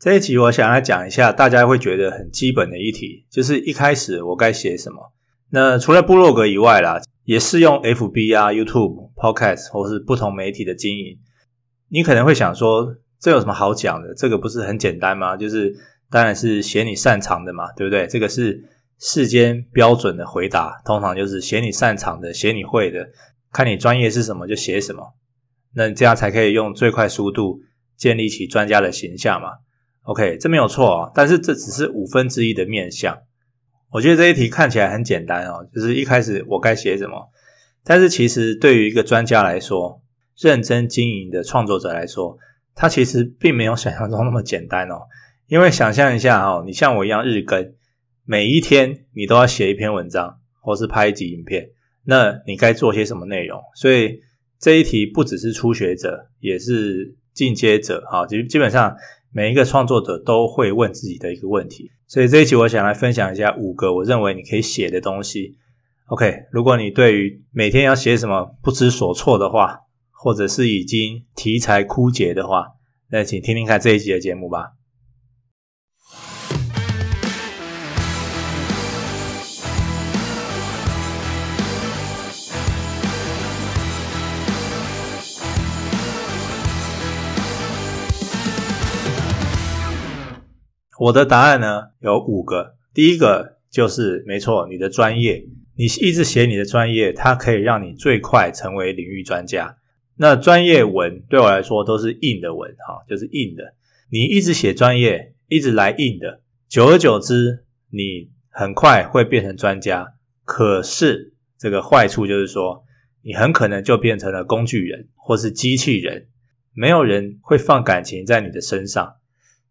这一集我想来讲一下，大家会觉得很基本的议题，就是一开始我该写什么。那除了部落格以外啦，也适用 FB 啊、YouTube、Podcast 或是不同媒体的经营。你可能会想说，这有什么好讲的？这个不是很简单吗？就是当然是写你擅长的嘛，对不对？这个是世间标准的回答，通常就是写你擅长的，写你会的，看你专业是什么就写什么。那这样才可以用最快速度建立起专家的形象嘛。OK，这没有错啊，但是这只是五分之一的面向。我觉得这一题看起来很简单哦，就是一开始我该写什么，但是其实对于一个专家来说，认真经营的创作者来说，他其实并没有想象中那么简单哦。因为想象一下哦，你像我一样日更，每一天你都要写一篇文章，或是拍一集影片，那你该做些什么内容？所以这一题不只是初学者，也是进阶者哈，基基本上。每一个创作者都会问自己的一个问题，所以这一期我想来分享一下五个我认为你可以写的东西。OK，如果你对于每天要写什么不知所措的话，或者是已经题材枯竭的话，那请听听看这一集的节目吧。我的答案呢有五个，第一个就是没错，你的专业，你一直写你的专业，它可以让你最快成为领域专家。那专业文对我来说都是硬的文，哈，就是硬的。你一直写专业，一直来硬的，久而久之，你很快会变成专家。可是这个坏处就是说，你很可能就变成了工具人或是机器人，没有人会放感情在你的身上。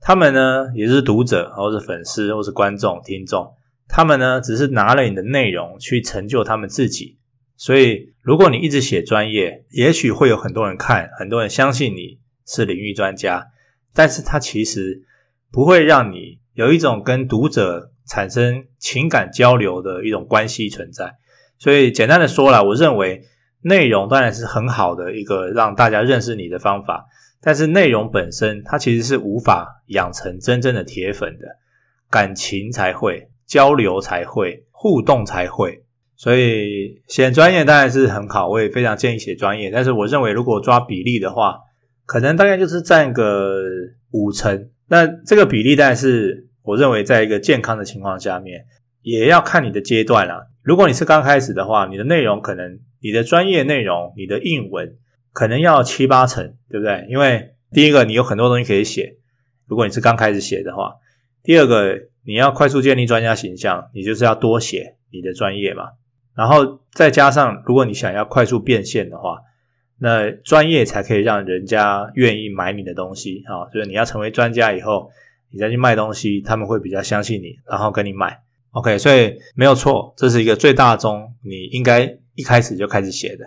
他们呢，也是读者，或是粉丝，或是观众、听众。他们呢，只是拿了你的内容去成就他们自己。所以，如果你一直写专业，也许会有很多人看，很多人相信你是领域专家。但是，他其实不会让你有一种跟读者产生情感交流的一种关系存在。所以，简单的说啦，我认为内容当然是很好的一个让大家认识你的方法。但是内容本身，它其实是无法养成真正的铁粉的，感情才会，交流才会，互动才会。所以写专业当然是很好，我也非常建议写专业。但是我认为，如果抓比例的话，可能大概就是占个五成。那这个比例，但是我认为，在一个健康的情况下面，也要看你的阶段啦。如果你是刚开始的话，你的内容可能，你的专业内容，你的英文。可能要七八成，对不对？因为第一个，你有很多东西可以写，如果你是刚开始写的话；第二个，你要快速建立专家形象，你就是要多写你的专业嘛。然后再加上，如果你想要快速变现的话，那专业才可以让人家愿意买你的东西啊。就是你要成为专家以后，你再去卖东西，他们会比较相信你，然后跟你买。OK，所以没有错，这是一个最大宗，你应该一开始就开始写的。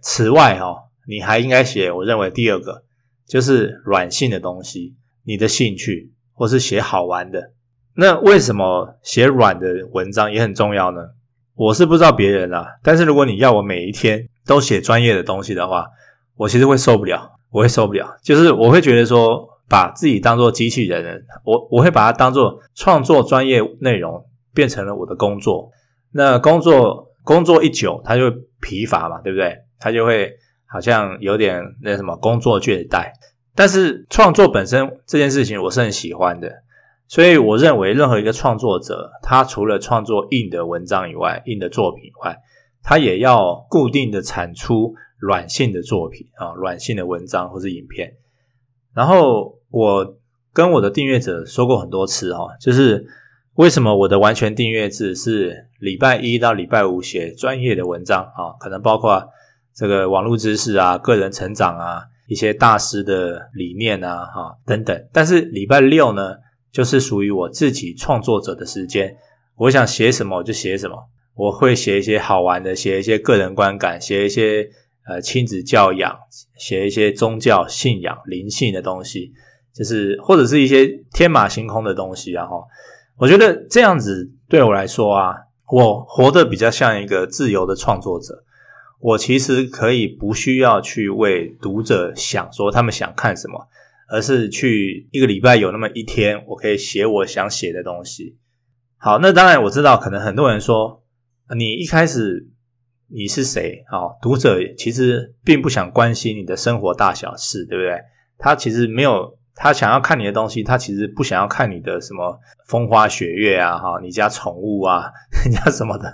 此外，哈。你还应该写，我认为第二个就是软性的东西，你的兴趣，或是写好玩的。那为什么写软的文章也很重要呢？我是不知道别人啦，但是如果你要我每一天都写专业的东西的话，我其实会受不了，我会受不了。就是我会觉得说，把自己当做机器人，我我会把它当做创作专业内容变成了我的工作。那工作工作一久，它就会疲乏嘛，对不对？它就会。好像有点那什么工作倦怠，但是创作本身这件事情我是很喜欢的，所以我认为任何一个创作者，他除了创作硬的文章以外，硬的作品以外，他也要固定的产出软性的作品啊，软性的文章或是影片。然后我跟我的订阅者说过很多次哈，就是为什么我的完全订阅制是礼拜一到礼拜五写专业的文章啊，可能包括。这个网络知识啊，个人成长啊，一些大师的理念啊，哈等等。但是礼拜六呢，就是属于我自己创作者的时间。我想写什么我就写什么，我会写一些好玩的，写一些个人观感，写一些呃亲子教养，写一些宗教信仰、灵性的东西，就是或者是一些天马行空的东西。然后我觉得这样子对我来说啊，我活得比较像一个自由的创作者。我其实可以不需要去为读者想说他们想看什么，而是去一个礼拜有那么一天，我可以写我想写的东西。好，那当然我知道，可能很多人说，你一开始你是谁？好，读者其实并不想关心你的生活大小事，对不对？他其实没有，他想要看你的东西，他其实不想要看你的什么风花雪月啊，哈，你家宠物啊，人家什么的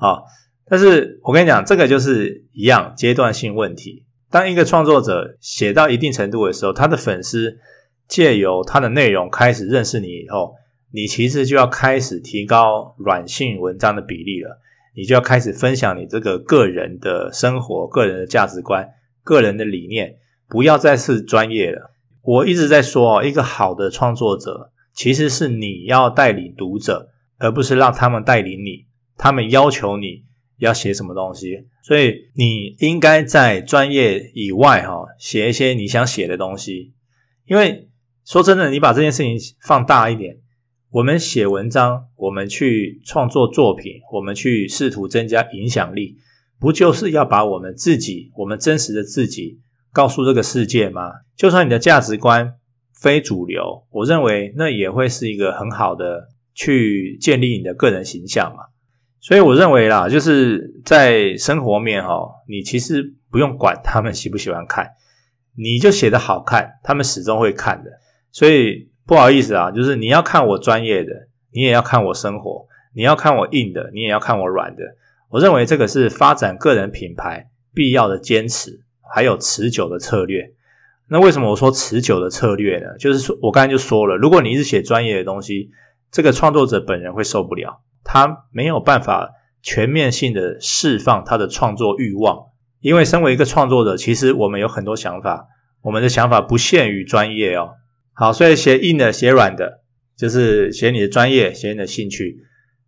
啊。但是我跟你讲，这个就是一样阶段性问题。当一个创作者写到一定程度的时候，他的粉丝借由他的内容开始认识你以后，你其实就要开始提高软性文章的比例了。你就要开始分享你这个个人的生活、个人的价值观、个人的理念，不要再是专业了。我一直在说，一个好的创作者其实是你要带领读者，而不是让他们带领你。他们要求你。要写什么东西，所以你应该在专业以外哈，写一些你想写的东西。因为说真的，你把这件事情放大一点，我们写文章，我们去创作作品，我们去试图增加影响力，不就是要把我们自己，我们真实的自己告诉这个世界吗？就算你的价值观非主流，我认为那也会是一个很好的去建立你的个人形象嘛。所以我认为啦，就是在生活面哈，你其实不用管他们喜不喜欢看，你就写得好看，他们始终会看的。所以不好意思啊，就是你要看我专业的，你也要看我生活；你要看我硬的，你也要看我软的。我认为这个是发展个人品牌必要的坚持，还有持久的策略。那为什么我说持久的策略呢？就是说我刚才就说了，如果你一直写专业的东西，这个创作者本人会受不了。他没有办法全面性的释放他的创作欲望，因为身为一个创作者，其实我们有很多想法，我们的想法不限于专业哦。好，所以写硬的、写软的，就是写你的专业、写你的兴趣。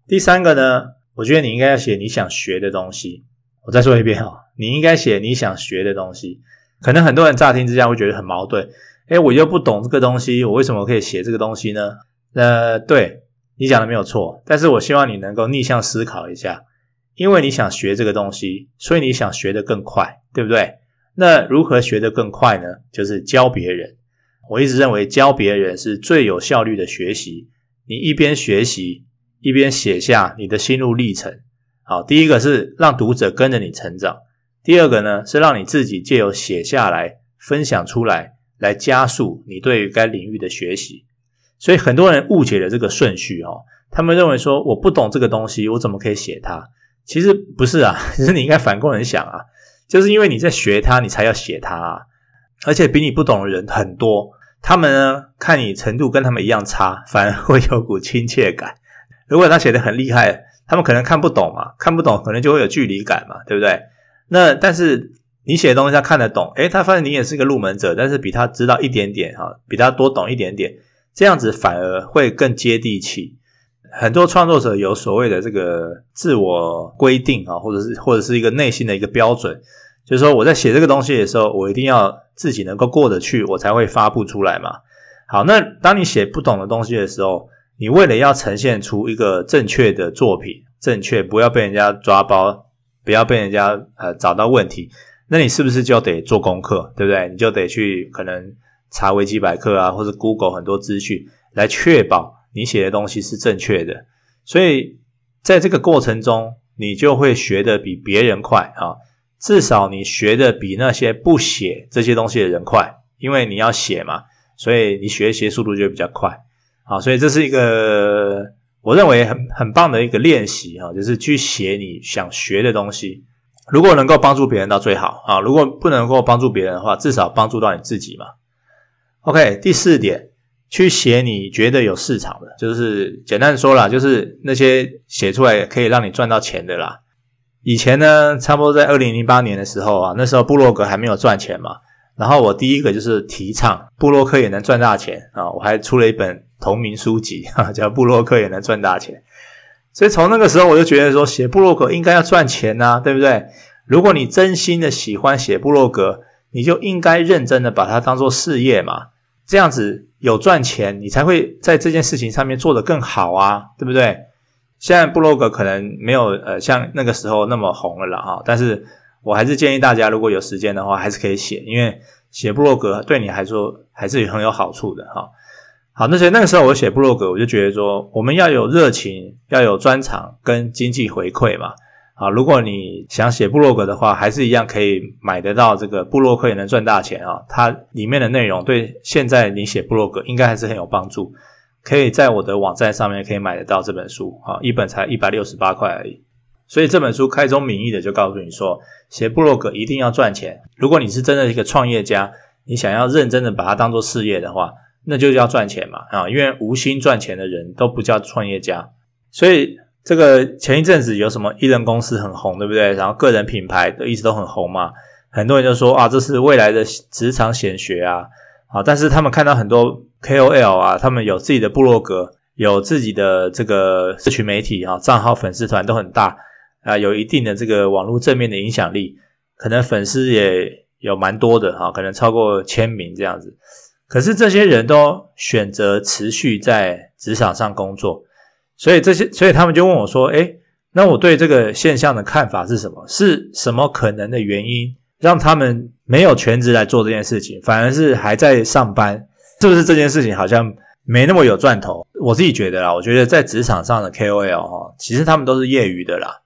第三个呢，我觉得你应该要写你想学的东西。我再说一遍哦，你应该写你想学的东西。可能很多人乍听之下会觉得很矛盾，诶，我又不懂这个东西，我为什么可以写这个东西呢？呃，对。你讲的没有错，但是我希望你能够逆向思考一下，因为你想学这个东西，所以你想学得更快，对不对？那如何学得更快呢？就是教别人。我一直认为教别人是最有效率的学习。你一边学习，一边写下你的心路历程。好，第一个是让读者跟着你成长，第二个呢是让你自己借由写下来分享出来，来加速你对于该领域的学习。所以很多人误解了这个顺序哦，他们认为说我不懂这个东西，我怎么可以写它？其实不是啊，其实你应该反过来想啊，就是因为你在学它，你才要写它啊。而且比你不懂的人很多，他们呢看你程度跟他们一样差，反而会有股亲切感。如果他写得很厉害，他们可能看不懂嘛，看不懂可能就会有距离感嘛，对不对？那但是你写的东西他看得懂，诶，他发现你也是个入门者，但是比他知道一点点哈，比他多懂一点点。这样子反而会更接地气。很多创作者有所谓的这个自我规定啊，或者是或者是一个内心的一个标准，就是说我在写这个东西的时候，我一定要自己能够过得去，我才会发布出来嘛。好，那当你写不懂的东西的时候，你为了要呈现出一个正确的作品，正确不要被人家抓包，不要被人家呃找到问题，那你是不是就得做功课，对不对？你就得去可能。查维基百科啊，或者 Google 很多资讯，来确保你写的东西是正确的。所以在这个过程中，你就会学得比别人快啊。至少你学的比那些不写这些东西的人快，因为你要写嘛，所以你学习速度就比较快。好，所以这是一个我认为很很棒的一个练习啊，就是去写你想学的东西。如果能够帮助别人，到最好啊；如果不能够帮助别人的话，至少帮助到你自己嘛。OK，第四点，去写你觉得有市场的，就是简单说啦，就是那些写出来可以让你赚到钱的啦。以前呢，差不多在二零零八年的时候啊，那时候布洛格还没有赚钱嘛。然后我第一个就是提倡布洛克也能赚大钱啊，我还出了一本同名书籍，叫《布洛克也能赚大钱》。所以从那个时候我就觉得说，写布洛格应该要赚钱呐，对不对？如果你真心的喜欢写布洛格，你就应该认真的把它当做事业嘛。这样子有赚钱，你才会在这件事情上面做得更好啊，对不对？现在部落格可能没有呃像那个时候那么红了啦哈，但是我还是建议大家如果有时间的话，还是可以写，因为写部落格对你来说还是很有好处的哈。好，那所以那个时候我写部落格，我就觉得说，我们要有热情，要有专长跟经济回馈嘛。啊，如果你想写部落格的话，还是一样可以买得到这个部落客也能赚大钱啊。它里面的内容对现在你写部落格应该还是很有帮助。可以在我的网站上面可以买得到这本书啊，一本才一百六十八块而已。所以这本书开宗明义的就告诉你说，写部落格一定要赚钱。如果你是真的一个创业家，你想要认真的把它当做事业的话，那就要赚钱嘛啊，因为无心赚钱的人都不叫创业家。所以这个前一阵子有什么一人公司很红，对不对？然后个人品牌都一直都很红嘛，很多人就说啊，这是未来的职场显学啊。啊，但是他们看到很多 KOL 啊，他们有自己的部落格，有自己的这个社群媒体啊，账号粉丝团都很大啊，有一定的这个网络正面的影响力，可能粉丝也有蛮多的哈，可能超过千名这样子。可是这些人都选择持续在职场上工作，所以这些，所以他们就问我说：“诶，那我对这个现象的看法是什么？是什么可能的原因？”让他们没有全职来做这件事情，反而是还在上班，是不是这件事情好像没那么有赚头？我自己觉得啦，我觉得在职场上的 KOL 哈，其实他们都是业余的啦，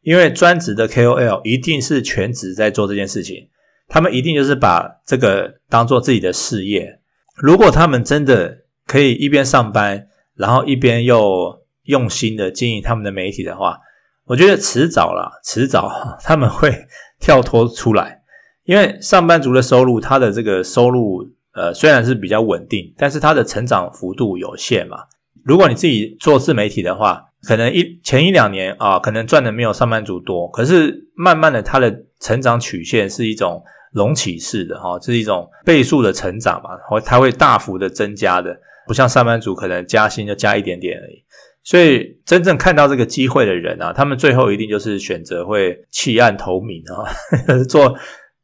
因为专职的 KOL 一定是全职在做这件事情，他们一定就是把这个当做自己的事业。如果他们真的可以一边上班，然后一边又用心的经营他们的媒体的话，我觉得迟早啦，迟早 他们会跳脱出来。因为上班族的收入，他的这个收入，呃，虽然是比较稳定，但是他的成长幅度有限嘛。如果你自己做自媒体的话，可能一前一两年啊，可能赚的没有上班族多，可是慢慢的，他的成长曲线是一种隆起式的哈，是一种倍数的成长嘛，或它会大幅的增加的，不像上班族可能加薪就加一点点而已。所以真正看到这个机会的人啊，他们最后一定就是选择会弃暗投明啊，做。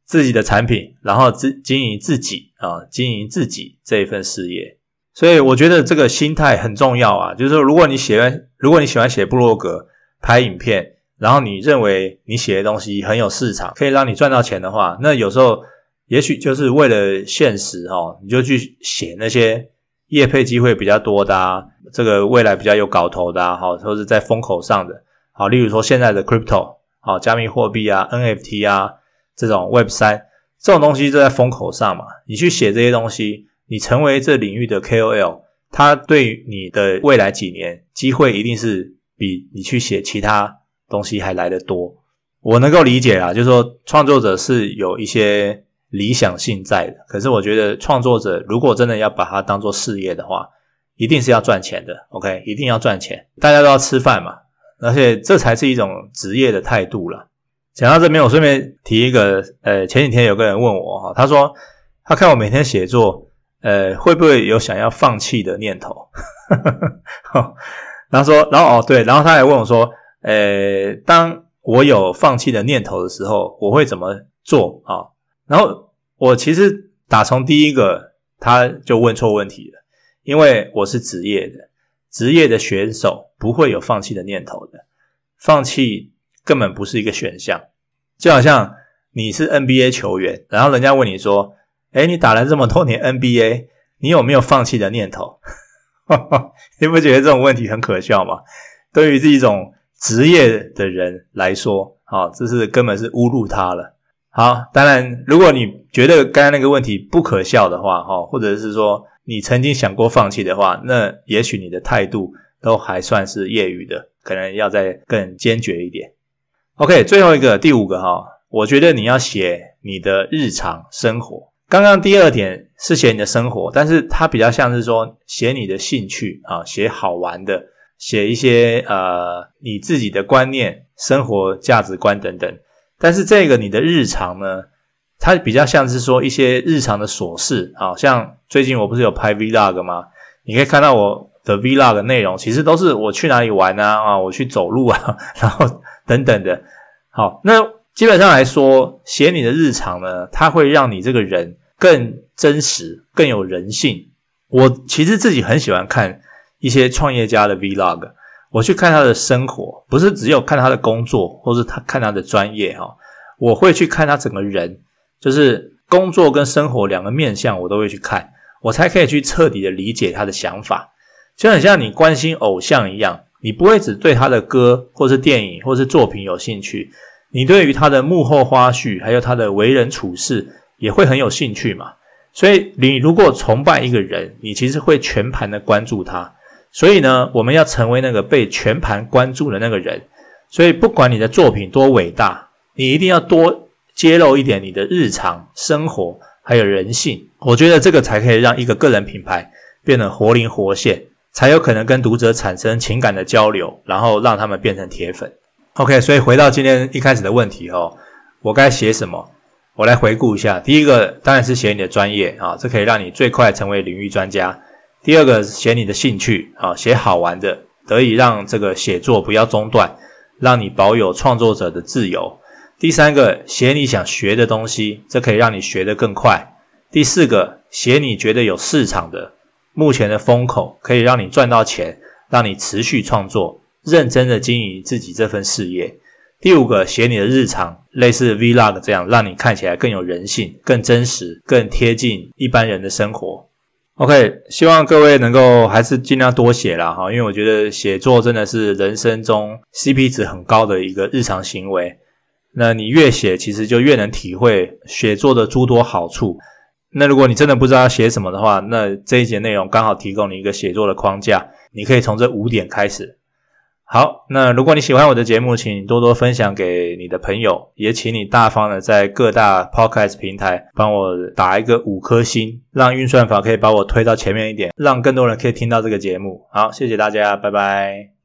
自己的产品，然后自经营自己啊，经营自己这一份事业，所以我觉得这个心态很重要啊。就是说，如果你喜欢，如果你喜欢写部落格、拍影片，然后你认为你写的东西很有市场，可以让你赚到钱的话，那有时候也许就是为了现实哈，你就去写那些业配机会比较多的啊，这个未来比较有搞头的啊，好，或者在风口上的，好，例如说现在的 crypto，好，加密货币啊，NFT 啊。这种 Web 三这种东西就在风口上嘛，你去写这些东西，你成为这领域的 KOL，它对你的未来几年机会一定是比你去写其他东西还来得多。我能够理解啊，就是说创作者是有一些理想性在的，可是我觉得创作者如果真的要把它当做事业的话，一定是要赚钱的，OK，一定要赚钱，大家都要吃饭嘛，而且这才是一种职业的态度了。讲到这边，我顺便提一个，呃，前几天有个人问我哈，他说他看我每天写作，呃，会不会有想要放弃的念头？然后说，然后哦，对，然后他还问我说，呃，当我有放弃的念头的时候，我会怎么做啊？然后我其实打从第一个他就问错问题了，因为我是职业的，职业的选手不会有放弃的念头的，放弃。根本不是一个选项，就好像你是 NBA 球员，然后人家问你说：“诶，你打了这么多年 NBA，你有没有放弃的念头？” 你不觉得这种问题很可笑吗？对于这一种职业的人来说，啊，这是根本是侮辱他了。好，当然，如果你觉得刚刚那个问题不可笑的话，哈，或者是说你曾经想过放弃的话，那也许你的态度都还算是业余的，可能要再更坚决一点。OK，最后一个第五个哈，我觉得你要写你的日常生活。刚刚第二点是写你的生活，但是它比较像是说写你的兴趣啊，写好玩的，写一些呃你自己的观念、生活价值观等等。但是这个你的日常呢，它比较像是说一些日常的琐事啊，像最近我不是有拍 Vlog 吗？你可以看到我的 Vlog 内容，其实都是我去哪里玩啊，啊，我去走路啊，然后。等等的，好，那基本上来说，写你的日常呢，它会让你这个人更真实、更有人性。我其实自己很喜欢看一些创业家的 Vlog，我去看他的生活，不是只有看他的工作，或是他看他的专业哈，我会去看他整个人，就是工作跟生活两个面相，我都会去看，我才可以去彻底的理解他的想法。就很像你关心偶像一样，你不会只对他的歌或是电影或是作品有兴趣，你对于他的幕后花絮还有他的为人处事也会很有兴趣嘛。所以你如果崇拜一个人，你其实会全盘的关注他。所以呢，我们要成为那个被全盘关注的那个人。所以不管你的作品多伟大，你一定要多揭露一点你的日常生活还有人性。我觉得这个才可以让一个个人品牌变得活灵活现。才有可能跟读者产生情感的交流，然后让他们变成铁粉。OK，所以回到今天一开始的问题哦，我该写什么？我来回顾一下。第一个当然是写你的专业啊，这可以让你最快成为领域专家。第二个写你的兴趣啊，写好玩的，得以让这个写作不要中断，让你保有创作者的自由。第三个写你想学的东西，这可以让你学得更快。第四个写你觉得有市场的。目前的风口可以让你赚到钱，让你持续创作，认真的经营自己这份事业。第五个，写你的日常，类似 Vlog 这样，让你看起来更有人性、更真实、更贴近一般人的生活。OK，希望各位能够还是尽量多写啦哈，因为我觉得写作真的是人生中 CP 值很高的一个日常行为。那你越写，其实就越能体会写作的诸多好处。那如果你真的不知道写什么的话，那这一节内容刚好提供你一个写作的框架，你可以从这五点开始。好，那如果你喜欢我的节目，请多多分享给你的朋友，也请你大方的在各大 Podcast 平台帮我打一个五颗星，让运算法可以把我推到前面一点，让更多人可以听到这个节目。好，谢谢大家，拜拜。